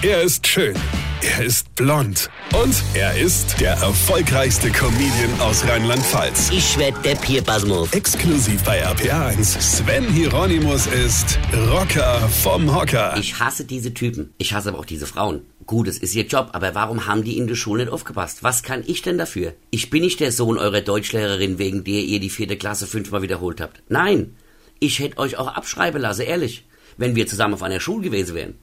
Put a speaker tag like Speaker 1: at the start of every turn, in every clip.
Speaker 1: Er ist schön. Er ist blond. Und er ist der erfolgreichste Comedian aus Rheinland-Pfalz.
Speaker 2: Ich werd der Pierpasmus.
Speaker 1: Exklusiv bei RPA1. Sven Hieronymus ist Rocker vom Hocker.
Speaker 2: Ich hasse diese Typen. Ich hasse aber auch diese Frauen. Gut, es ist ihr Job, aber warum haben die in der Schule nicht aufgepasst? Was kann ich denn dafür? Ich bin nicht der Sohn eurer Deutschlehrerin, wegen der ihr die vierte Klasse fünfmal wiederholt habt. Nein, ich hätte euch auch abschreiben lassen, ehrlich, wenn wir zusammen auf einer Schule gewesen wären.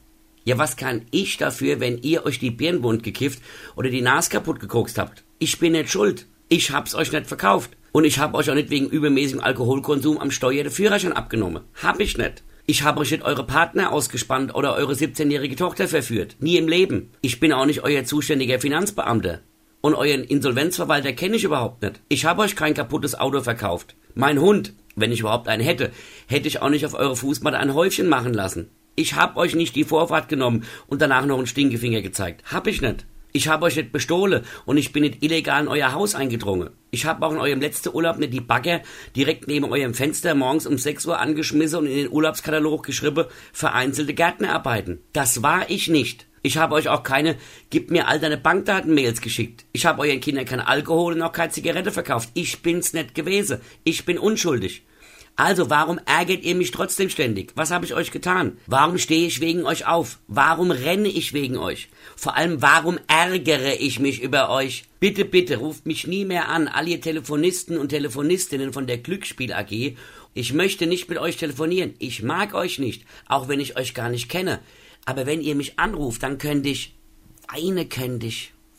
Speaker 2: Ja, was kann ich dafür, wenn ihr euch die Birnen bunt gekifft oder die Nase kaputt gekokst habt? Ich bin nicht schuld. Ich hab's euch nicht verkauft. Und ich hab euch auch nicht wegen übermäßigem Alkoholkonsum am Steuer den Führerschein abgenommen. Hab ich nicht. Ich habe euch nicht eure Partner ausgespannt oder eure 17-jährige Tochter verführt. Nie im Leben. Ich bin auch nicht euer zuständiger Finanzbeamter. Und euren Insolvenzverwalter kenne ich überhaupt nicht. Ich habe euch kein kaputtes Auto verkauft. Mein Hund, wenn ich überhaupt einen hätte, hätte ich auch nicht auf eure Fußmatte ein Häufchen machen lassen. Ich hab euch nicht die Vorfahrt genommen und danach noch einen Stinkefinger gezeigt. Hab ich nicht. Ich hab euch nicht bestohlen und ich bin nicht illegal in euer Haus eingedrungen. Ich hab auch in eurem letzten Urlaub nicht die Bagger direkt neben eurem Fenster morgens um 6 Uhr angeschmissen und in den Urlaubskatalog geschrieben, vereinzelte Gärtnerarbeiten. Das war ich nicht. Ich habe euch auch keine Gib mir all deine Bankdaten-Mails geschickt. Ich habe euren Kindern kein Alkohol und auch keine Zigarette verkauft. Ich bin's nicht gewesen. Ich bin unschuldig. Also warum ärgert ihr mich trotzdem ständig? Was habe ich euch getan? Warum stehe ich wegen euch auf? Warum renne ich wegen euch? Vor allem, warum ärgere ich mich über euch? Bitte, bitte, ruft mich nie mehr an, all ihr Telefonisten und Telefonistinnen von der Glücksspiel AG. Ich möchte nicht mit euch telefonieren. Ich mag euch nicht, auch wenn ich euch gar nicht kenne. Aber wenn ihr mich anruft, dann könnte ich, weine könnte ich,